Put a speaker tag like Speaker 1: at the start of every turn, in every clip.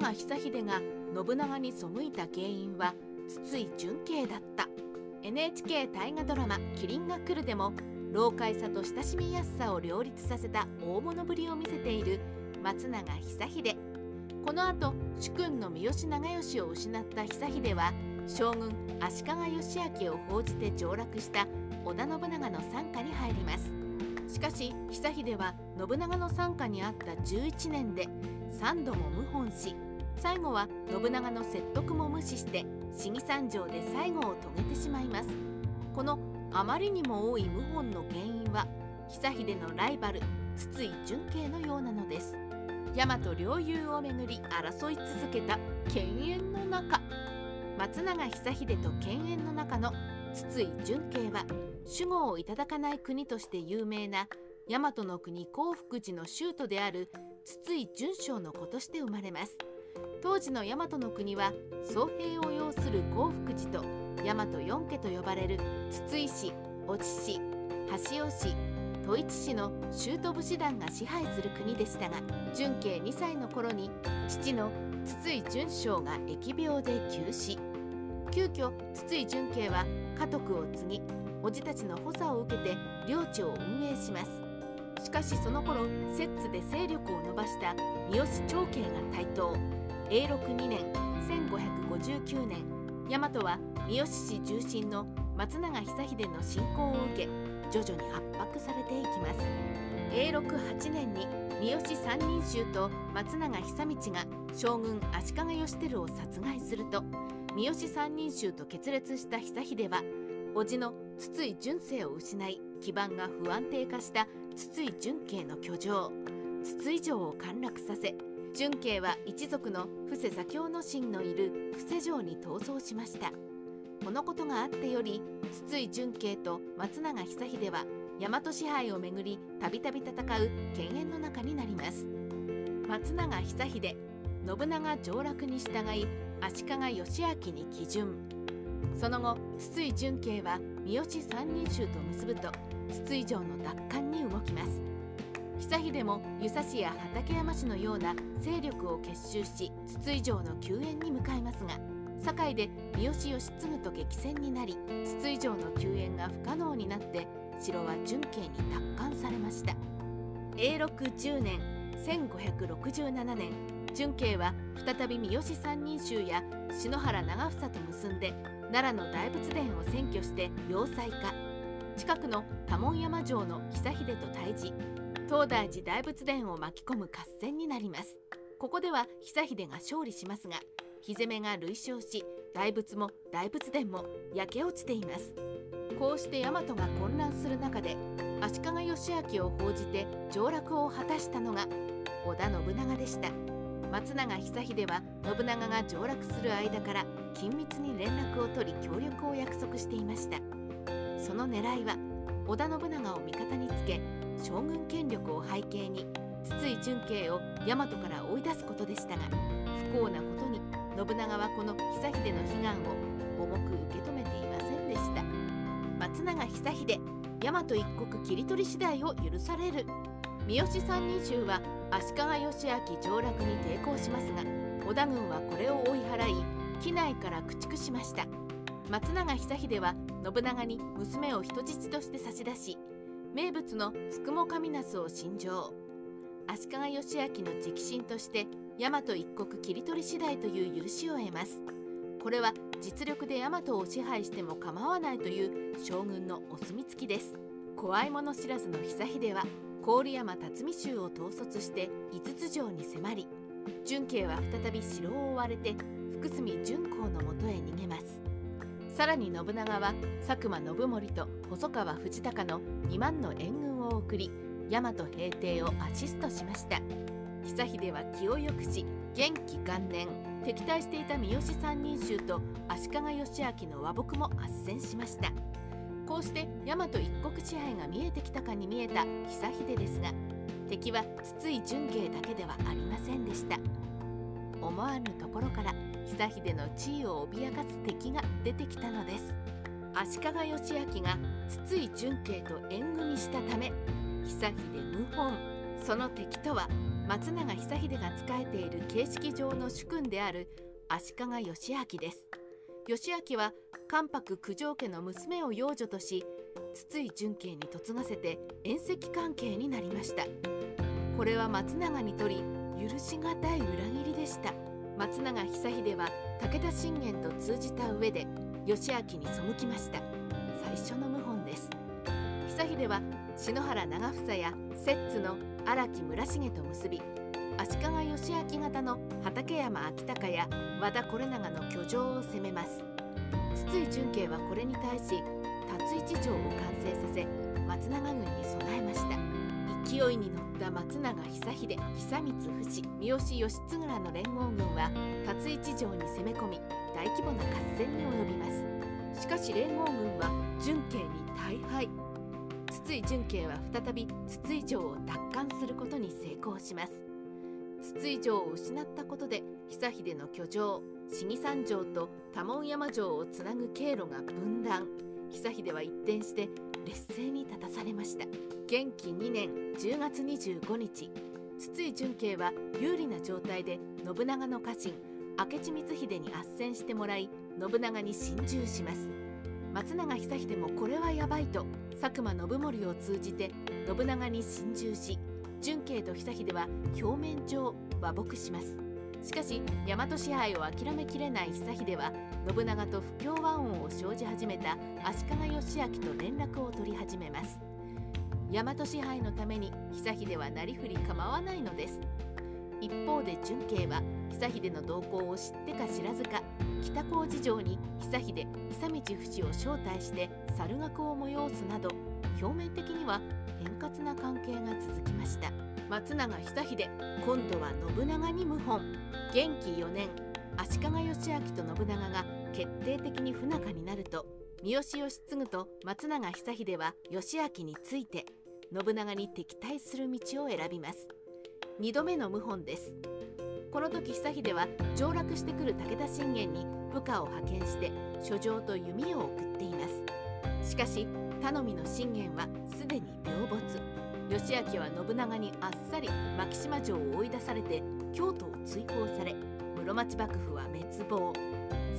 Speaker 1: 永久秀が信長に背いた原因は筒井純慶だった NHK 大河ドラマ「麒麟が来る」でも老快さと親しみやす。さを両立させた大物ぶりを見せている松永久秀この後主君の三好長慶を失った久秀は将軍足利義昭を報じて上洛した織田信長の傘下に入りますしかし久秀は信長の傘下にあった11年で3度も謀反し最後は信長の説得も無視して死に三条で最後を遂げてしまいます。このあまりにも多い謀反の原因は久秀のライバル筒井純慶のようなのです。大和領有をめぐり争い続けた犬猿の中松永久秀と犬猿の中の筒井純慶は守護をいただかない国として有名な大和の国興福寺の州都である筒井純正の子として生まれます。当時の大和の国は総兵を要する興福寺と大和四家と呼ばれる筒井氏越智市橋尾市統一市の州都武士団が支配する国でしたが純慶2歳の頃に父の筒井純正が疫病で急死。急遽筒井純慶は家督を継ぎ叔父たちの補佐を受けて領地を運営します。しかしその頃摂津で勢力を伸ばした三好長慶が台頭。永禄2年1559年大和は三好市中心の松永久秀の侵攻を受け徐々に圧迫されていきます。永禄8年に三好三人衆と松永久道が将軍足利義輝を殺害すると三好三人衆と決裂した久秀は叔父の筒井純正を失い基盤が不安定化した筒井純慶の居城筒井城を陥落させ純慶は一族の布施左京の神のいる布施城に逃走しました。このことがあってより筒井純慶と松永久秀は大和支配をめぐりたびたび戦う犬猿の中になります。松永久秀信長上洛に従い足利義昭に基準その後筒井純慶は三好三人衆と結ぶと筒井城の奪還に動きます。久秀も湯佐市や畠山市のような勢力を結集し筒井城の救援に向かいますが堺で三好義継と激戦になり筒井城の救援が不可能になって城は純慶に奪還されました。永禄10年1567年純慶は再び三好三人衆や篠原長房と結んで奈良の大仏殿を占拠して要塞化。近くの多聞山城の久秀と対峙。東大寺大仏殿を巻き込む合戦になります。ここでは久秀が勝利しますが火攻めが累勝し大仏も大仏殿も焼け落ちています。こうして大和が混乱する中で足利義昭を報じて上洛を果たしたのが織田信長でした。松永久秀は信長が上洛する間から緊密に連絡を取り協力を約束していました。その狙いは織田信長を味方につけ将軍権力を背景に筒井純慶を大和から追い出すことでしたが不幸なことに信長はこの久秀の悲願を重く受け止めていませんでした。松永久秀大和一国切り取り次第を許される。三好三人衆は足利義昭上洛に抵抗しますが織田軍はこれを追い払い機内から駆逐しました。松永久秀は信長に娘を人質として差し出し名物のつくも神ナスを信条足利義昭の直進として大和一国切り取り次第という許しを得ます。これは実力で大和を支配しても構わないという将軍のお墨付きです。怖いもの知らずの久秀は郡山辰巳州を統率して五つ城に迫り純慶は再び城を追われて福住純光のもとへ逃げます。さらに信長は佐久間信盛と細川藤孝の2万の援軍を送り大和平定をアシストしました。久秀は気を良くし元気元年敵対していた三好三人衆と足利義昭の和睦も斡旋しました。こうして大和一国支配が見えてきたかに見えた久秀ですが敵は筒井純慶だけではありませんでした。思わぬところから久秀の地位を脅かす敵が出てきたのです。足利義昭が筒井純慶と縁組したため久秀謀反。その敵とは松永久秀が仕えている形式上の主君である足利義明です。義明は関白九条家の娘を養女とし筒井純慶に嫁がせて縁石関係になりました。これは松永にとり許しがたい裏切りでした。松永久秀は武田信玄と通じた上で義明に背きました。最初の謀反です。久秀は篠原長房や摂津の荒木村重と結び足利義明方の畠山昭隆や和田是長の居城を攻めます。筒井純慶はこれに対し辰一条を完成させ松永軍に備えました。勢いに乗った松永久秀久光富士三好義継らの連合軍は辰一条に攻め込み大規模な合戦に及びます。しかし連合軍は純慶に大敗。筒井純慶は再び筒井城を奪還することに成功します。筒井城を失ったことで久秀の居城死に三城と多聞山城をつなぐ経路が分断。久秀は一転して劣勢に立たされました。元気2年10月25日。筒井純慶は有利な状態で信長の家臣明智光秀に斡旋してもらい信長に進駐します。松永久秀もこれはやばいと佐久間信盛を通じて信長に進駐し純慶と久秀は表面上和睦します。しかし大和支配を諦めきれない久秀は信長と不協和音を生じ始めた足利義明と連絡を取り始めます。大和支配のために久秀はなりふり構わないのです。一方で純慶は久秀の動向を知ってか知らずか北高寺城に久秀久道不死を招待して猿楽を催すなど表面的には円滑な関係が続きました。松永久秀今度は信長に謀反。元気4年足利義明と信長が決定的に不仲になると三好義継と松永久秀は義明について信長に敵対する道を選びます。2度目の謀反です。この時久秀は上洛してくる武田信玄に部下を派遣して書状と弓を送っています。しかし頼みの信玄はすでに病没。義明は信長にあっさり牧島城を追い出されて京都を追放され室町幕府は滅亡。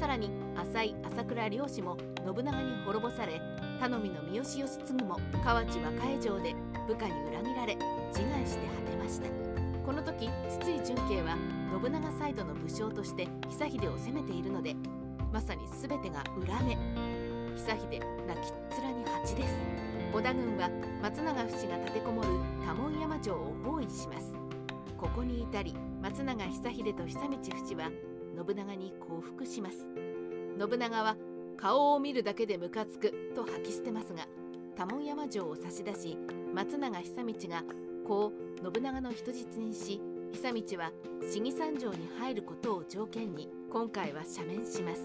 Speaker 1: さらに浅井朝倉両氏も信長に滅ぼされ頼みの三好義継も河内和歌江城で部下に裏切られ自害して果てました。この時筒井純慶は信長サイドの武将として久秀を攻めているのでまさに全てが裏目。久秀泣きっ面に蜂です。織田軍は松永不死が立てこもる多聞山城を包囲します。ここに至り松永久秀と久道不死は信長に降伏します。信長は顔を見るだけでムカつくと吐き捨てますが多聞山城を差し出し松永久道がこう信長の人質にし久道は死に三条に入ることを条件に今回は赦免します。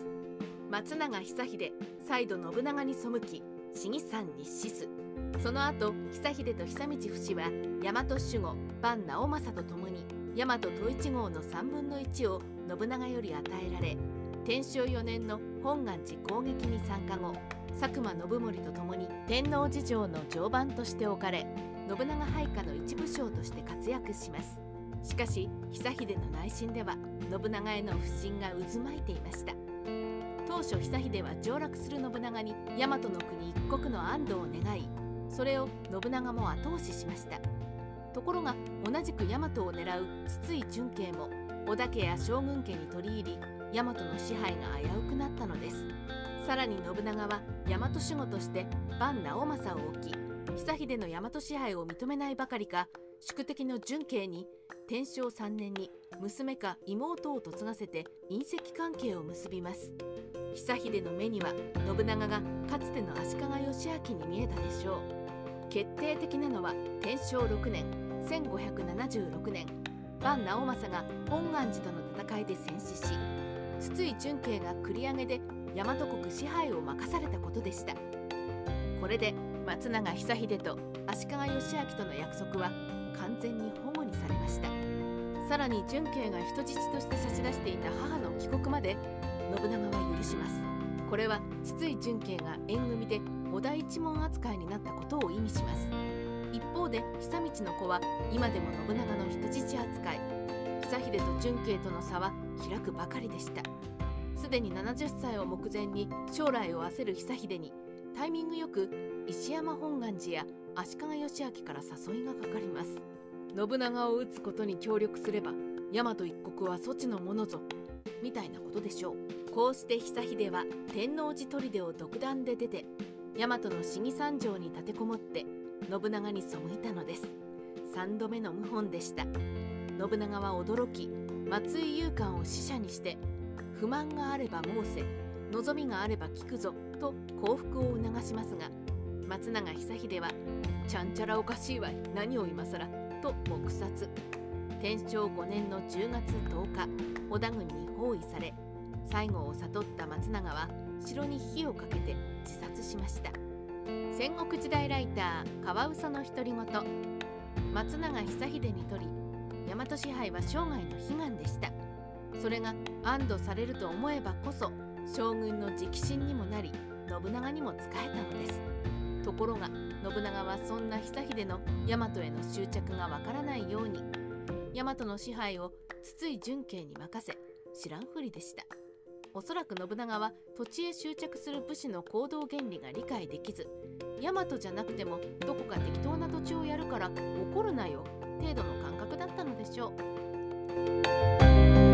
Speaker 1: 松永久秀再度信長に背き死に山に死す。その後久秀と久道不死は大和守護万直政と共に大和統一号の3分の1を信長より与えられ天正4年の本願寺攻撃に参加後佐久間信盛と共に天皇事情の常磐として置かれ信長配下の一部将として活躍します。しかし久秀の内心では信長への不信が渦巻いていました。当初久秀は上洛する信長に大和の国一国の安堵を願いそれを信長も後押ししました。ところが同じく大和を狙う筒井純慶も織田家や将軍家に取り入り大和の支配が危うくなったのです。さらに信長は大和守護として万直政を置き久秀の大和支配を認めないばかりか宿敵の純慶に天正3年に娘か妹を嫁がせて隕石関係を結びます。久秀の目には信長がかつての足利義明に見えたでしょう。決定的なのは天正6年1576年万直政が本願寺との戦いで戦死し筒井純慶が繰り上げで大和国支配を任されたことでした。これで松永久秀と足利義明との約束は完全に保護にされました。さらに純慶が人質として差し出していた母の帰国まで信長は許します。これは筒井純慶が縁組で織田一門扱いになったことを意味します。一方で久道の子は今でも信長の人質扱い。久秀と純慶との差は開くばかりでした。すでに70歳を目前に将来を焦る久秀にタイミングよく石山本願寺や足利義昭から誘いがかかります。信長を討つことに協力すれば大和一国はそちのものぞみたいなことでしょう。こうして久秀は天王寺砦を独断で出て大和の市議三条に立てこもって信長に背いたのです。3度目の謀反でした。信長は驚き松井勇官を使者にして不満があれば申せ望みがあれば聞くぞと降伏を促しますが松永久秀はちゃんちゃらおかしいわい何を今更？と黙殺。天正5年の10月10日織田軍に包囲され最後を悟った松永は城に火をかけて自殺しました。戦国時代ライターカワウソの独り言。松永久秀にとり大和支配は生涯の悲願でした。それが安堵されると思えばこそ将軍の直進にもなり信長にも仕えたのです。ところが信長はそんな久秀の大和への執着がわからないように大和の支配を筒井純慶に任せ知らんふりでした。おそらく信長は土地へ執着する武士の行動原理が理解できず大和じゃなくてもどこか適当な土地をやるから怒るなよ程度の感覚だったのでしょう。